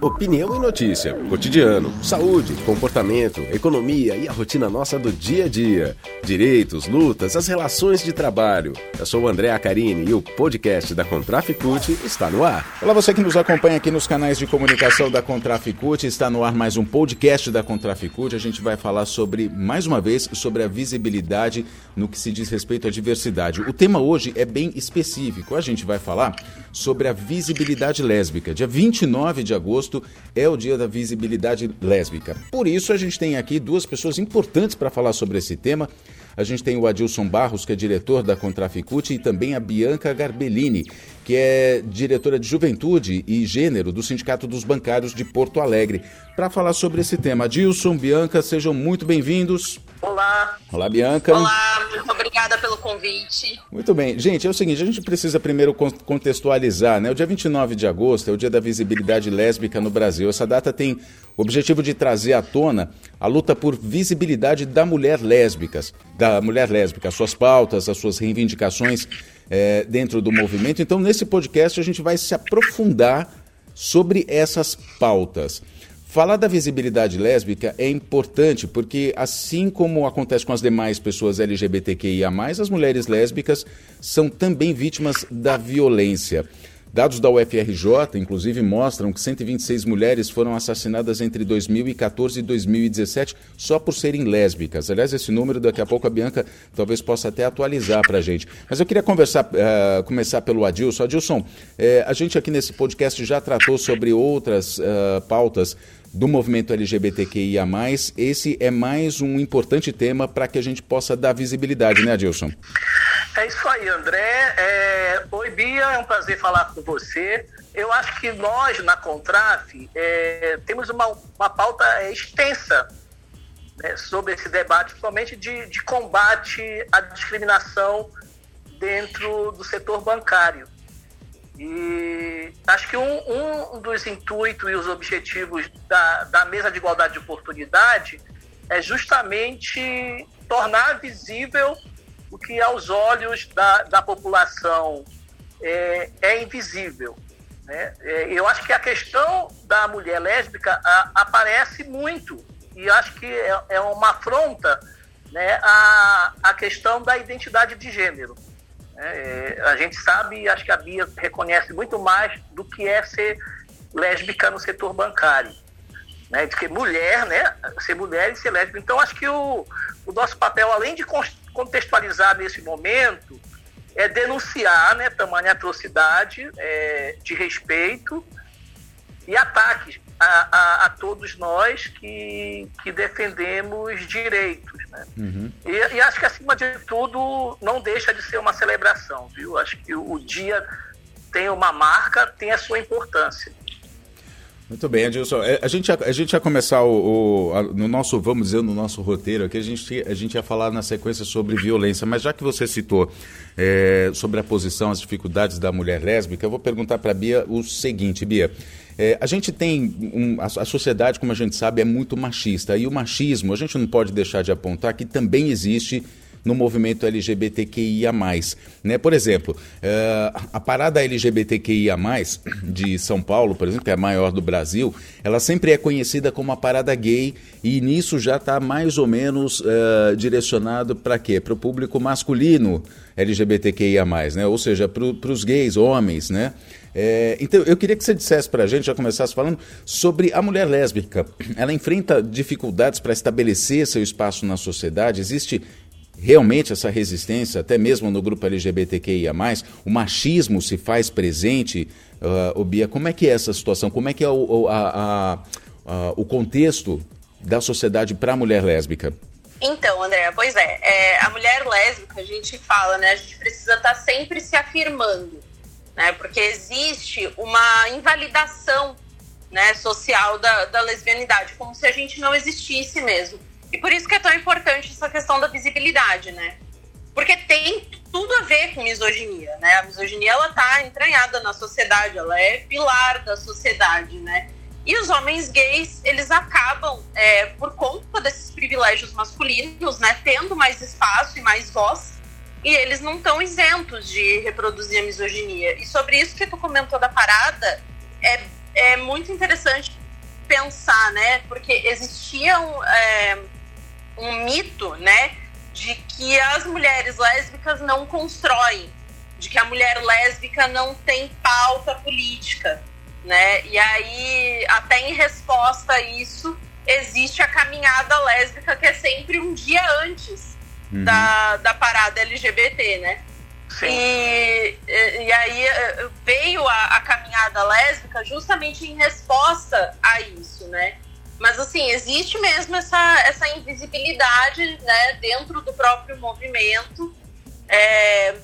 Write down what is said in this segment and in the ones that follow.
Opinião e notícia, cotidiano, saúde, comportamento, economia e a rotina nossa do dia a dia. Direitos, lutas, as relações de trabalho. Eu sou o André Acarini e o podcast da Contraficute está no ar. Olá, você que nos acompanha aqui nos canais de comunicação da Contraficute, está no ar mais um podcast da Contraficute. A gente vai falar sobre, mais uma vez, sobre a visibilidade no que se diz respeito à diversidade. O tema hoje é bem específico. A gente vai falar sobre a visibilidade lésbica. Dia 29 de agosto é o dia da visibilidade lésbica. Por isso, a gente tem aqui duas pessoas importantes para falar sobre esse tema. A gente tem o Adilson Barros, que é diretor da Contraficute, e também a Bianca Garbellini, que é diretora de Juventude e Gênero do Sindicato dos Bancários de Porto Alegre, para falar sobre esse tema. Adilson, Bianca, sejam muito bem-vindos. Olá. Olá, Bianca. Olá, muito obrigada pelo convite. Muito bem. Gente, é o seguinte, a gente precisa primeiro contextualizar, né? O dia 29 de agosto é o dia da visibilidade lésbica no Brasil. Essa data tem o objetivo de trazer à tona a luta por visibilidade da mulher lésbica, da mulher lésbica, as suas pautas, as suas reivindicações é, dentro do movimento. Então, nesse podcast, a gente vai se aprofundar sobre essas pautas. Falar da visibilidade lésbica é importante porque, assim como acontece com as demais pessoas LGBTQIA, as mulheres lésbicas são também vítimas da violência. Dados da UFRJ, inclusive, mostram que 126 mulheres foram assassinadas entre 2014 e 2017 só por serem lésbicas. Aliás, esse número, daqui a pouco a Bianca talvez possa até atualizar para a gente. Mas eu queria conversar, uh, começar pelo Adilson. Adilson, uh, a gente aqui nesse podcast já tratou sobre outras uh, pautas do movimento LGBTQIA. Esse é mais um importante tema para que a gente possa dar visibilidade, né, Adilson? É isso aí, André. É... Oi, Bia, é um prazer falar com você. Eu acho que nós, na Contraf, é... temos uma, uma pauta extensa né, sobre esse debate, principalmente de, de combate à discriminação dentro do setor bancário. E acho que um, um dos intuitos e os objetivos da, da mesa de igualdade de oportunidade é justamente tornar visível o que aos olhos da, da população é, é invisível. Né? É, eu acho que a questão da mulher lésbica a, aparece muito e acho que é, é uma afronta né, a, a questão da identidade de gênero. É, a gente sabe, acho que a Bia reconhece muito mais do que é ser lésbica no setor bancário. Né? De que mulher, né? Ser mulher e ser lésbica. Então, acho que o, o nosso papel, além de contextualizar nesse momento, é denunciar né, tamanha atrocidade é, de respeito e ataques a, a, a, todos nós que, que defendemos direitos. Né? Uhum. E, e, acho que, acima de tudo, não deixa de ser uma celebração, viu? Acho que o, dia tem uma marca, tem a sua importância. Muito bem, Adilson. É, a gente, a gente ia começar o, o a, no nosso, vamos dizer, no nosso roteiro aqui, a gente, a gente ia falar na sequência sobre violência, mas já que você citou é, sobre a posição, as dificuldades da mulher lésbica, eu vou perguntar para a Bia o seguinte, Bia. É, a gente tem. Um, a, a, sociedade, como a gente sabe, é muito machista. E o machismo, a gente não pode deixar de apontar que também existe no movimento LGBTQIA+. Né? Por exemplo, uh, a parada LGBTQIA+, de São Paulo, por exemplo, que é a maior do Brasil, ela sempre é conhecida como a parada gay e nisso já está mais ou menos uh, direcionado para quê? Para o público masculino LGBTQIA+, né? ou seja, para os gays, homens, né? É, então, eu queria que você dissesse para a gente, já começasse falando, sobre a mulher lésbica. Ela enfrenta dificuldades para estabelecer seu espaço na sociedade? Existe realmente essa resistência, até mesmo no grupo LGBTQIA+, o machismo se faz presente, uh, Bia, como é que é essa situação? Como é que é o, a, a, a, o contexto da sociedade para a mulher lésbica? Então, André, pois é, é, a mulher lésbica, a gente fala, né, a gente precisa estar tá sempre se afirmando, né, porque existe uma invalidação, né, social da, da lesbianidade, como se a gente não existisse mesmo. E por isso que é tão importante essa questão da visibilidade, né? Porque tem tudo a ver com misoginia, né? A misoginia, ela tá entranhada na sociedade, ela é pilar da sociedade, né? E os homens gays, eles acabam, é, por conta desses privilégios masculinos, né, tendo mais espaço e mais voz, e eles não estão isentos de reproduzir a misoginia. E sobre isso que tu comentou da parada, é é muito interessante pensar, né? Porque existia um, é, um mito, né? De que as mulheres lésbicas não constroem, de que a mulher lésbica não tem pauta política, né? E aí, até em resposta a isso, existe a caminhada lésbica que é sempre um dia antes uhum. da, da parada LGBT, né? E, e aí eh, veio a, a, caminhada lésbica justamente em resposta a isso, né? Mas assim, existe mesmo essa, essa invisibilidade né, dentro do próprio movimento é,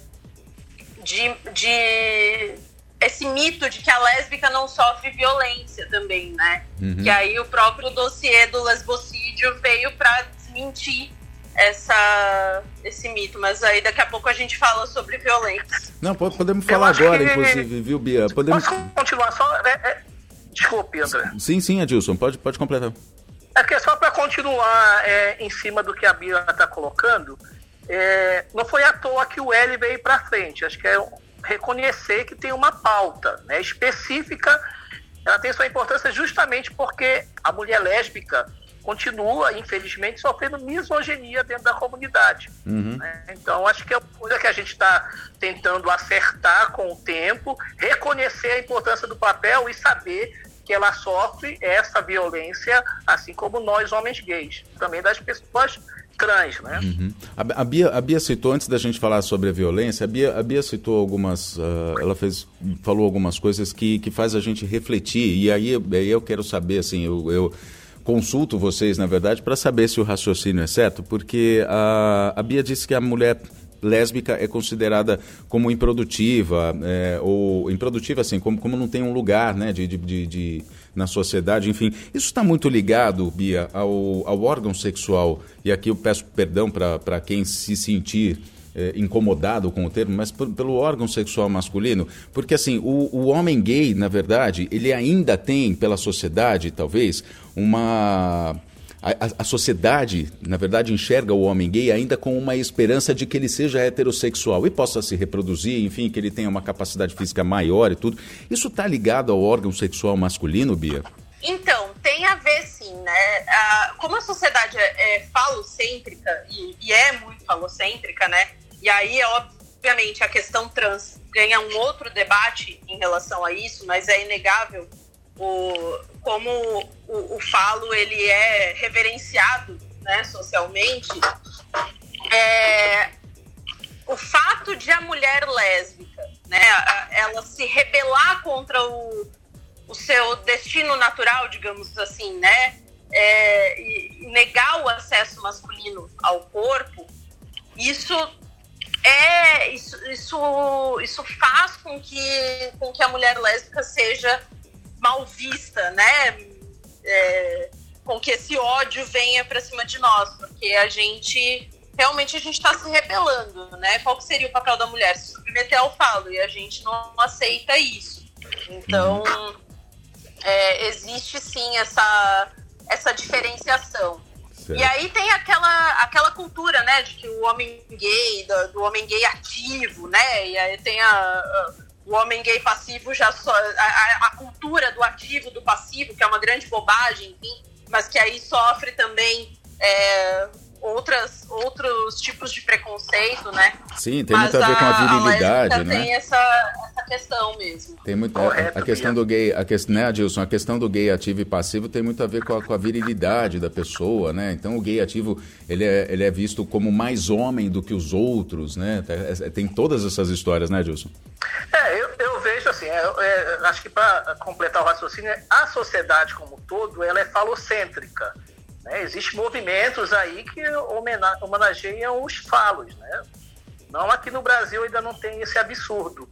de, de esse mito de que a lésbica não sofre violência também, né? Uhum. Que aí o próprio dossiê do lesbocídio veio para desmentir essa, esse mito, mas aí daqui a pouco a gente fala sobre violência. Não, podemos falar agora, que... inclusive, viu, Bia? Podemos... Posso continuar só? É, é... Desculpe, André. Sim, sim, Adilson, pode, pode completar. É que é só para continuar é, em cima do que a Bia está colocando, é, não foi à toa que o L veio para frente. Acho que é reconhecer que tem uma pauta né, específica. Ela tem sua importância justamente porque a mulher lésbica continua, infelizmente, sofrendo misoginia dentro da comunidade. Uhum. Né? Então, acho que é uma coisa que a gente está tentando acertar com o tempo, reconhecer a importância do papel e saber que ela sofre essa violência, assim como nós, homens gays, também das pessoas trans, né? Uhum. A, a, Bia, a Bia citou, antes da gente falar sobre a violência, a Bia, a Bia citou algumas, uh, ela fez, falou algumas coisas que, que faz a gente refletir, e aí, aí eu quero saber, assim, eu, eu consulto vocês, na verdade, para saber se o raciocínio é certo, porque a, a Bia disse que a mulher lésbica é considerada como improdutiva, é, ou improdutiva assim, como, como não tem um lugar né, de, de, de, de na sociedade, enfim. Isso está muito ligado, Bia, ao, ao órgão sexual, e aqui eu peço perdão para quem se sentir é, incomodado com o termo, mas por, pelo órgão sexual masculino, porque assim, o, o homem gay, na verdade, ele ainda tem, pela sociedade, talvez, uma. A, a, sociedade, na verdade, enxerga o homem gay ainda com uma esperança de que ele seja heterossexual e possa se reproduzir, enfim, que ele tenha uma capacidade física maior e tudo. Isso está ligado ao órgão sexual masculino, Bia? Então, tem a ver sim, né? Ah, como a sociedade é, é falocêntrica, e, e é muito falocêntrica, né? E aí, obviamente, a questão trans ganha um outro debate em relação a isso, mas é inegável o, como o, o falo ele é reverenciado né, socialmente. É, o fato de a mulher lésbica, né, ela se rebelar contra o, o seu destino natural, digamos assim, né, é, e negar o acesso masculino ao corpo, isso é isso, isso, isso faz com que, com que a mulher lésbica seja mal vista, né? É, com que esse ódio venha para cima de nós, porque a gente realmente a gente está se rebelando, né? Qual que seria o papel da mulher? Se submeter ao falo e a gente não aceita isso. Então é, existe sim essa essa diferenciação. Certo. E aí tem aquela, aquela cultura, né, de que o homem gay, do, do homem gay ativo, né, e aí tem a, a, o homem gay passivo já só, a, a, cultura do ativo, do passivo, que é uma grande bobagem, enfim, mas que aí sofre também é, outras, outros tipos de preconceito, né? Sim, tem Mas muito a ver com a virilidade, a né? Tem essa, essa questão mesmo. Tem muito, Correto, a, a questão do gay, a questão, né, Adilson? A questão do gay ativo e passivo tem muito a ver com a, com a virilidade da pessoa, né? Então o gay ativo ele é, ele é visto como mais homem do que os outros, né? É, é, tem todas essas histórias, né, Adilson? É, eu, eu vejo assim, é, é, acho que para completar o raciocínio, a sociedade como um todo, ela é falocêntrica. Né? Existem movimentos aí que homenageiam os falos. Né? Não aqui no Brasil ainda não tem esse absurdo.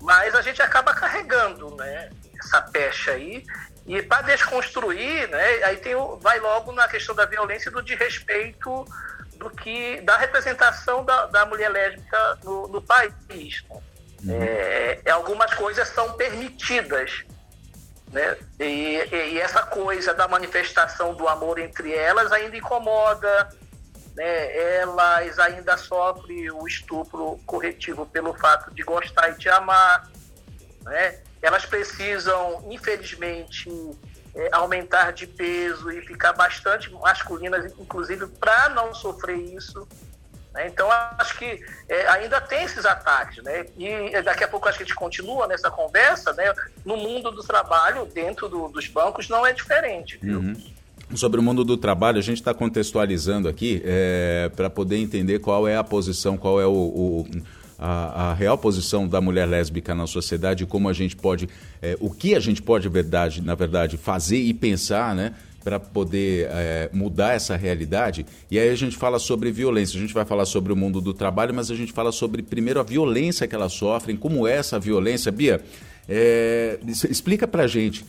Mas a gente acaba carregando né, essa pecha aí. E para desconstruir, né, aí tem vai logo na questão da violência e do desrespeito do que da representação da, da mulher lésbica no, no país. Né? Uhum. É, é, algumas coisas são permitidas, né? E, e, essa coisa da manifestação do amor entre elas ainda incomoda, né? elas ainda sofrem o estupro corretivo pelo fato de gostar e de amar. Né? elas precisam, infelizmente, é, aumentar de peso e ficar bastante masculinas, inclusive para não sofrer isso. Né? Então, acho que é, ainda tem esses ataques. Né? E daqui a pouco acho que a gente continua nessa conversa. Né? No mundo do trabalho, dentro do, dos bancos, não é diferente. Uhum. Sobre o mundo do trabalho, a gente está contextualizando aqui é, para poder entender qual é a posição, qual é o, o a, a, real posição da mulher lésbica na sociedade, como a gente pode, é, o que a gente pode, verdade, na verdade, fazer e pensar, né? Para poder é, mudar essa realidade. E aí a gente fala sobre violência. A gente vai falar sobre o mundo do trabalho, mas a gente fala sobre, primeiro, a violência que elas sofrem, como é essa violência. Bia, é, explica para gente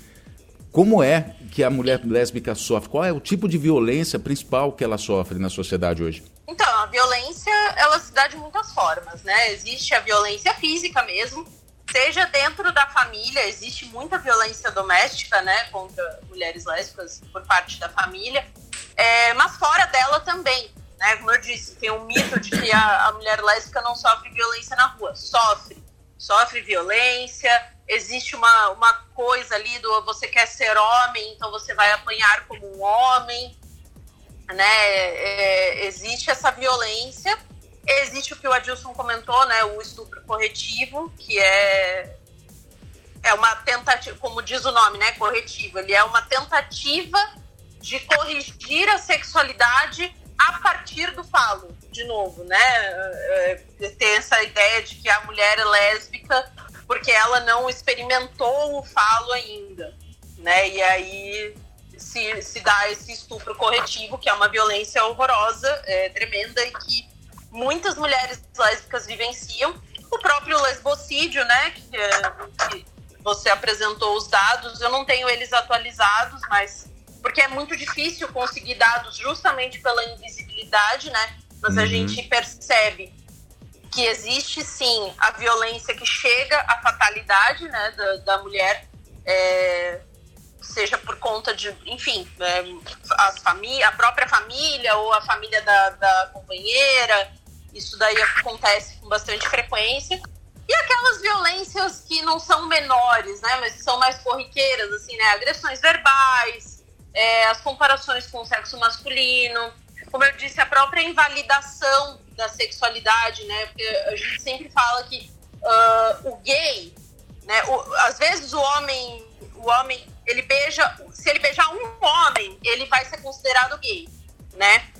como é que a mulher lésbica sofre, qual é o tipo de violência principal que ela sofre na sociedade hoje? Então, a violência, ela se dá de muitas formas, né? Existe a violência física mesmo, seja dentro da família, existe muita violência doméstica, né, contra mulheres lésbicas por parte da família, é, mas fora dela também, né, como eu disse, tem um mito de que a, a mulher lésbica não sofre violência na rua, sofre, sofre violência, existe uma, uma coisa ali do você quer ser homem, então você vai apanhar como um homem, né, é, existe essa violência, Existe o que o Adilson comentou, né, o estupro corretivo, que é é uma tentativa, como diz o nome, né, corretivo. Ele é uma tentativa de corrigir a sexualidade a partir do falo, de novo, né? É, é tem essa ideia de que a mulher é lésbica porque ela não experimentou o falo ainda, né? E aí se, se dá esse estupro corretivo, que é uma violência horrorosa, é, tremenda e que muitas mulheres lésbicas vivenciam. O próprio lesbocídio, né, que, que você apresentou os dados, eu não tenho eles atualizados, mas porque é muito difícil conseguir dados justamente pela invisibilidade, né? Mas uhum. a gente percebe que existe sim a violência que chega à fatalidade, né, da, da mulher, é, seja por conta de, enfim, é, a, família, a própria família ou a família da, da companheira, isso daí acontece com bastante frequência. E aquelas violências que não são menores, né? Mas são mais corriqueiras, assim, né? Agressões verbais, é, as comparações com o sexo masculino. Como eu disse, a própria invalidação da sexualidade, né? Porque a gente sempre fala que uh, o gay, né? O, às vezes o homem, o homem, ele beija, se ele beijar um homem, ele vai ser considerado gay, né?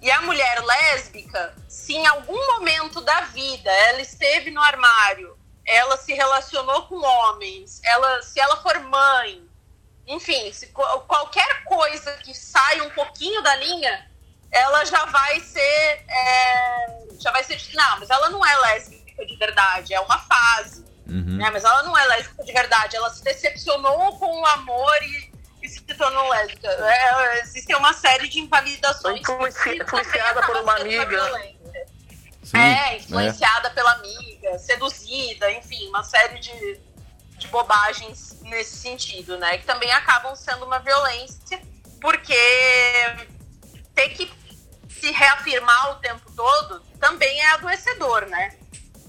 E a mulher lésbica, se em algum momento da vida ela esteve no armário, ela se relacionou com homens, ela, se ela for mãe, enfim, se, qualquer coisa que saia um pouquinho da linha, ela já vai ser, é, já vai ser, não, mas ela não é lésbica de verdade, é uma fase, uhum. né? Mas ela não é lésbica de verdade, ela se decepcionou com o amor e se tornou lésbica. É, existe uma série de invalidações. influenciada por uma amiga. Sim, é, influenciada é. pela amiga, seduzida, enfim, uma série de, de bobagens nesse sentido, né? Que também acabam sendo uma violência, porque ter que se reafirmar o tempo todo também é adoecedor, né?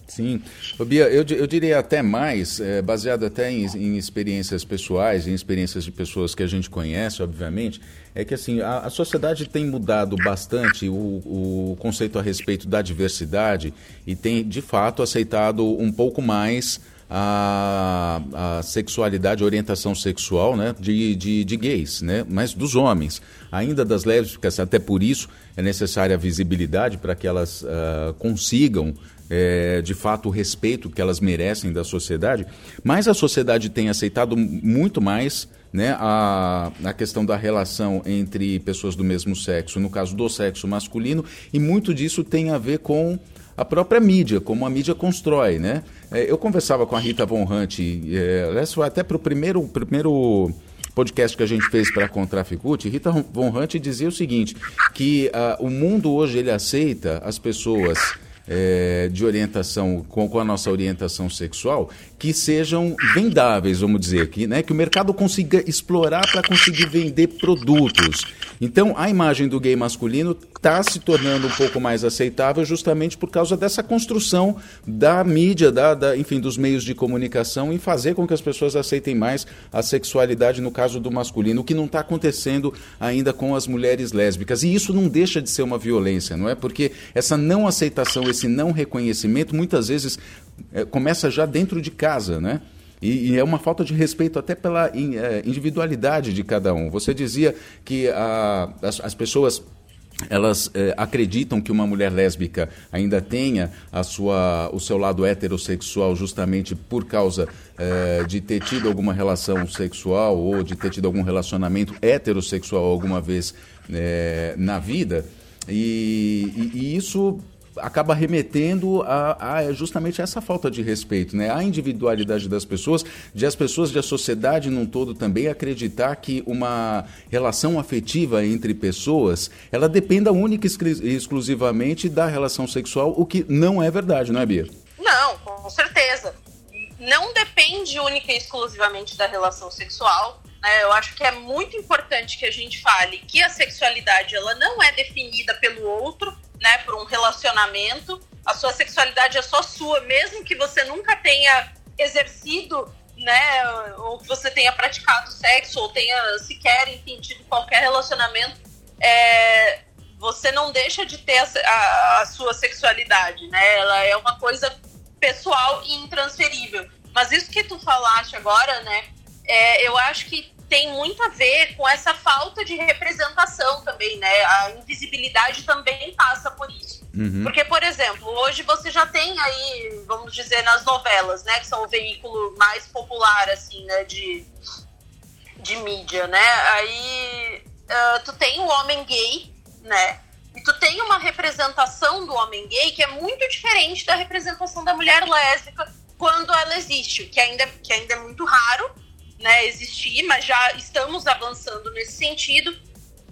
Sim. Ô, Bia, eu, eu diria até mais, é, baseado até em, em, experiências pessoais, em experiências de pessoas que a gente conhece, obviamente, é que assim, a, a sociedade tem mudado bastante o, o, conceito a respeito da diversidade e tem, de fato, aceitado um pouco mais a, a sexualidade, a orientação sexual né, de, de, de, gays, né, mas dos homens. Ainda das lésbicas, até por isso é necessária a visibilidade para que elas uh, consigam é, de fato o respeito que elas merecem da sociedade, mas a sociedade tem aceitado muito mais né, a, a questão da relação entre pessoas do mesmo sexo, no caso do sexo masculino, e muito disso tem a ver com a própria mídia, como a mídia constrói. Né? É, eu conversava com a Rita Von Hunt, é, até para o primeiro, primeiro podcast que a gente fez para a Contraficute, Rita Von Hunt dizia o seguinte, que uh, o mundo hoje ele aceita as pessoas é, de orientação, com, com, a nossa orientação sexual, que sejam vendáveis, vamos dizer, que, né, que o mercado consiga explorar para conseguir vender produtos. Então, a imagem do gay masculino está se tornando um pouco mais aceitável justamente por causa dessa construção da mídia, da, da, enfim, dos meios de comunicação em fazer com que as pessoas aceitem mais a sexualidade no caso do masculino, o que não está acontecendo ainda com as mulheres lésbicas. E isso não deixa de ser uma violência, não é? Porque essa não aceitação, esse não reconhecimento, muitas vezes é, começa já dentro de casa, né? E, e, é uma falta de respeito até pela é, individualidade de cada um. Você dizia que a, as, as pessoas elas é, acreditam que uma mulher lésbica ainda tenha a sua, o seu lado heterossexual justamente por causa é, de ter tido alguma relação sexual ou de ter tido algum relacionamento heterossexual alguma vez é, na vida. E, e, e isso acaba remetendo a, a, justamente essa falta de respeito, né? A individualidade das pessoas, de as pessoas, de a sociedade num todo também acreditar que uma relação afetiva entre pessoas, ela dependa única e exclusivamente da relação sexual, o que não é verdade, não é, Bia? Não, com certeza. Não depende única e exclusivamente da relação sexual. Né? Eu acho que é muito importante que a gente fale que a sexualidade ela não é definida pelo outro, né, por um relacionamento, a sua sexualidade é só sua, mesmo que você nunca tenha exercido, né, ou que você tenha praticado sexo, ou tenha sequer, enfim, tido qualquer relacionamento, é, você não deixa de ter a, a, a, sua sexualidade, né, ela é uma coisa pessoal e intransferível. Mas isso que tu falaste agora, né, é, eu acho que tem muito a ver com essa falta de representação também, né? A invisibilidade também passa por isso. Uhum. Porque, por exemplo, hoje você já tem aí, vamos dizer, nas novelas, né? Que são o veículo mais popular, assim, né? De, de mídia, né? Aí uh, tu tem o homem gay, né? E tu tem uma representação do homem gay que é muito diferente da representação da mulher lésbica quando ela existe, que ainda, que ainda é muito raro, né, existir, mas já estamos avançando nesse sentido.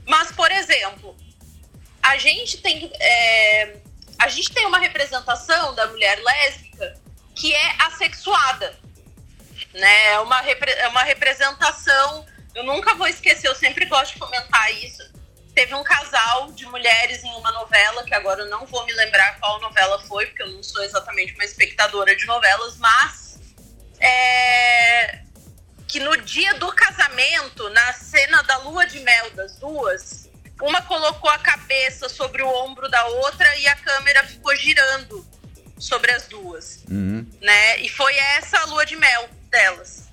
Mas, por exemplo, a gente tem, é, a gente tem uma representação da mulher lésbica que é assexuada. Né? É, uma, é uma representação. Eu nunca vou esquecer, eu sempre gosto de comentar isso. Teve um casal de mulheres em uma novela, que agora eu não vou me lembrar qual novela foi, porque eu não sou exatamente uma espectadora de novelas, mas é, que no dia do casamento, na cena da lua de mel das duas, uma colocou a cabeça sobre o ombro da outra e a câmera ficou girando sobre as duas, uhum. né? E foi essa a lua de mel delas.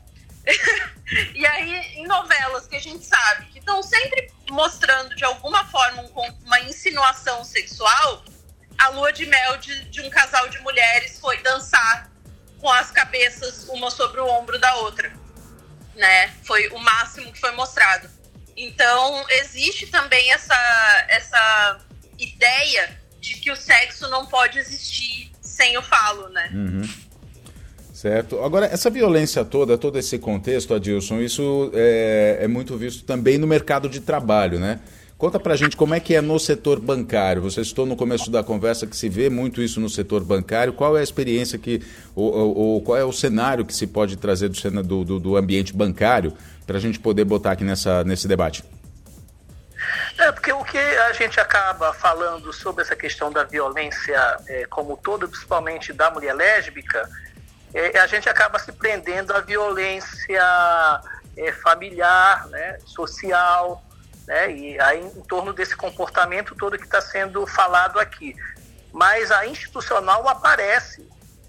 e aí, em novelas que a gente sabe que estão sempre mostrando de alguma forma um, uma insinuação sexual, a lua de mel de, de um casal de mulheres foi dançar com as cabeças uma sobre o ombro da outra né? Foi o máximo que foi mostrado. Então, existe também essa, essa ideia de que o sexo não pode existir sem o falo, né? Uhum. Certo. Agora, essa violência toda, todo esse contexto, Adilson, isso é, é muito visto também no mercado de trabalho, né? Conta pra gente como é que é no setor bancário. Você citou no começo da conversa que se vê muito isso no setor bancário. Qual é a experiência que, ou, ou, qual é o cenário que se pode trazer do, do, do ambiente bancário para a gente poder botar aqui nessa, nesse debate? É, porque o que a gente acaba falando sobre essa questão da violência é, como todo, principalmente da mulher lésbica, é, a gente acaba se prendendo à violência é, familiar, né, social, né? E aí em torno desse comportamento todo que está sendo falado aqui. Mas a institucional aparece.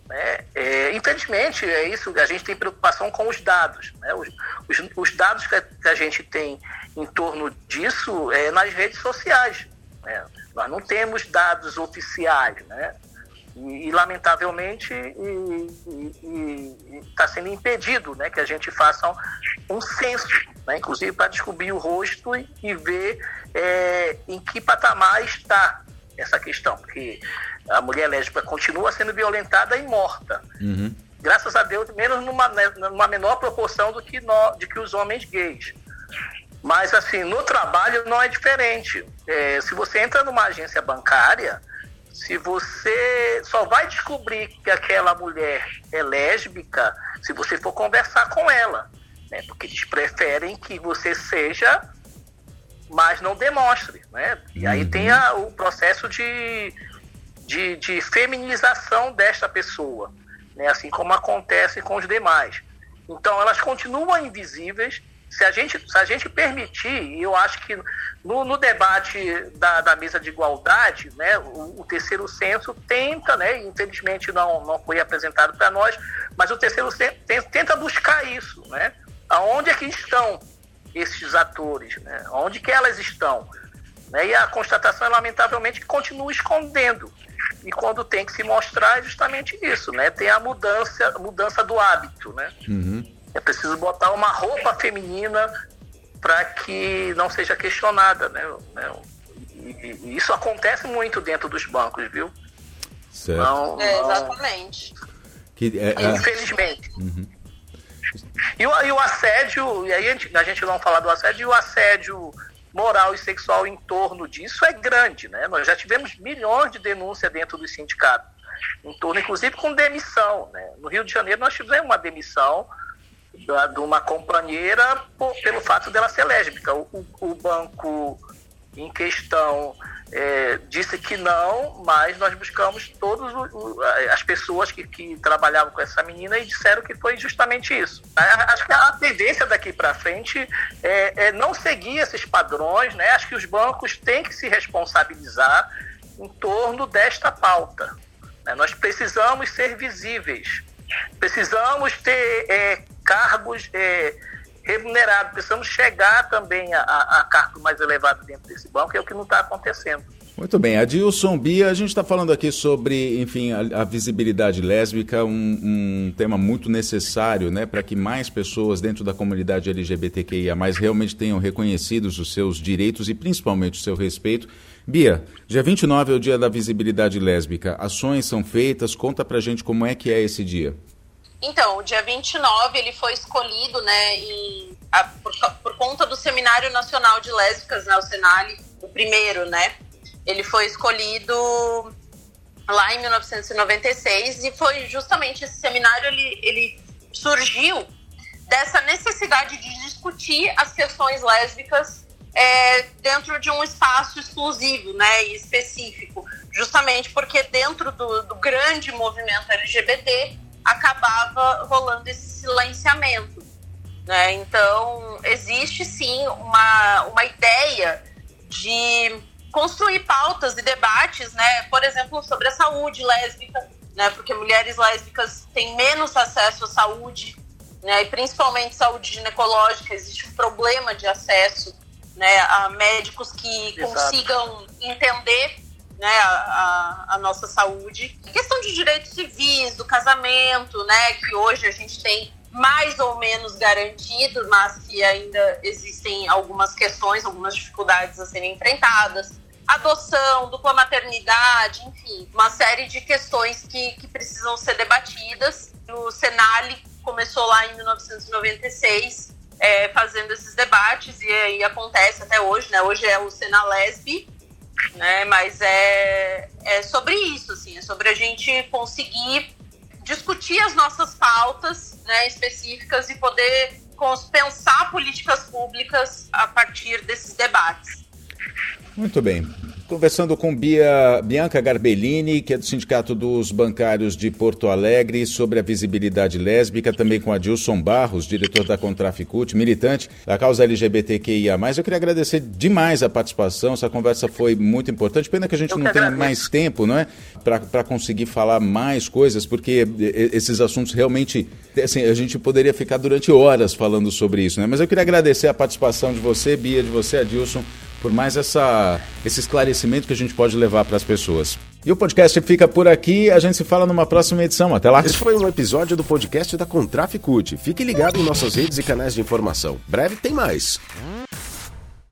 Né? É, infelizmente, é isso, a gente tem preocupação com os dados. Né? Os, os, os dados que a, que a, gente tem em torno disso é nas redes sociais. Né? Nós não temos dados oficiais. Né? E, e lamentavelmente está sendo impedido né, que a gente faça um, um censo, né, inclusive para descobrir o rosto e, e ver é, em que patamar está essa questão, porque a mulher lésbica continua sendo violentada e morta. Uhum. Graças a Deus, menos numa, né, numa menor proporção do que, no, de que os homens gays. Mas, assim, no trabalho não é diferente. É, se você entra numa agência bancária, se você só vai descobrir que aquela mulher é lésbica se você for conversar com ela, né? Porque eles preferem que você seja, mas não demonstre, né? E aí uhum. tem a, o processo de, de, de feminização desta pessoa, né? Assim como acontece com os demais. Então elas continuam invisíveis se a gente, se a gente permitir, e eu acho que no, no debate da, da, mesa de igualdade, né, o, o, terceiro censo tenta, né, infelizmente não, não foi apresentado para nós, mas o terceiro censo tenta buscar isso, né? Aonde é que estão esses atores, né? Onde que elas estão? Né? E a constatação é lamentavelmente que continua escondendo. E quando tem que se mostrar é justamente isso, né? Tem a mudança, mudança do hábito, né? Uhum. É preciso botar uma roupa feminina para que não seja questionada, né? E, e, isso acontece muito dentro dos bancos, viu? Certo. Não, é, exatamente. Que, é, é... Infelizmente. Uhum. E, o, e o assédio, e aí a gente, a gente não falar do assédio, e o assédio moral e sexual em torno disso é grande, né? Nós já tivemos milhões de denúncias dentro dos sindicatos, em torno, inclusive com demissão, né? No Rio de Janeiro nós tivemos uma demissão de uma companheira por, pelo fato dela ser lésbica. O, o, o banco em questão é, disse que não, mas nós buscamos todas as pessoas que, que, trabalhavam com essa menina e disseram que foi justamente isso. Acho que a tendência daqui para frente é, é, não seguir esses padrões, né? Acho que os bancos têm que se responsabilizar em torno desta pauta. Né? Nós precisamos ser visíveis, precisamos ter é, cargos é, remunerados, precisamos chegar também a, a, cargo mais elevado dentro desse banco, é o que não está acontecendo. Muito bem, Adilson Bia, a gente está falando aqui sobre, enfim, a, a visibilidade lésbica, um, um, tema muito necessário, né, para que mais pessoas dentro da comunidade LGBTQIA+, realmente tenham reconhecidos os seus direitos e principalmente o seu respeito. Bia, dia 29 é o dia da visibilidade lésbica, ações são feitas, conta pra gente como é que é esse dia. Então, o dia 29 ele foi escolhido, né, a, por, por, conta do Seminário Nacional de Lésbicas, né, o Senali, o primeiro, né? Ele foi escolhido lá em 1996 e foi justamente esse seminário ele, ele surgiu dessa necessidade de discutir as questões lésbicas é, dentro de um espaço exclusivo, né, e específico, justamente porque dentro do, do grande movimento LGBT acabava rolando esse silenciamento. Né? Então, existe sim uma, uma ideia de construir pautas e debates, né? por exemplo, sobre a saúde lésbica, né? porque mulheres lésbicas têm menos acesso à saúde, né? e principalmente saúde ginecológica, existe um problema de acesso né? a médicos que Exato. consigam entender né, a, a, nossa saúde. A questão de direitos civis, do casamento, né, que hoje a gente tem mais ou menos garantido, mas que ainda existem algumas questões, algumas dificuldades a serem enfrentadas. Adoção, dupla maternidade, enfim, uma série de questões que, que precisam ser debatidas. O Senali começou lá em 1996, é, fazendo esses debates, e aí acontece até hoje, né? Hoje é o Senalesb, né? Mas é, é sobre isso, assim, é sobre a gente conseguir discutir as nossas pautas né, específicas e poder pensar políticas públicas a partir desses debates. Muito bem. Conversando com Bia, Bianca Garbellini, que é do Sindicato dos Bancários de Porto Alegre, sobre a visibilidade lésbica, também com Adilson Barros, diretor da Contraficult, militante da causa LGBTQIA. Eu queria agradecer demais a participação, essa conversa foi muito importante. Pena que a gente Eu não tenha mais tempo, não é? Para conseguir falar mais coisas, porque esses assuntos realmente. Assim, a gente poderia ficar durante horas falando sobre isso, né? Mas eu queria agradecer a participação de você, Bia, de você, Adilson por mais essa, esse esclarecimento que a gente pode levar para as pessoas. E o podcast fica por aqui, a gente se fala numa próxima edição. Até lá. Esse foi um episódio do podcast da Contraficute. Fique ligado em nossas redes e canais de informação. Breve tem mais.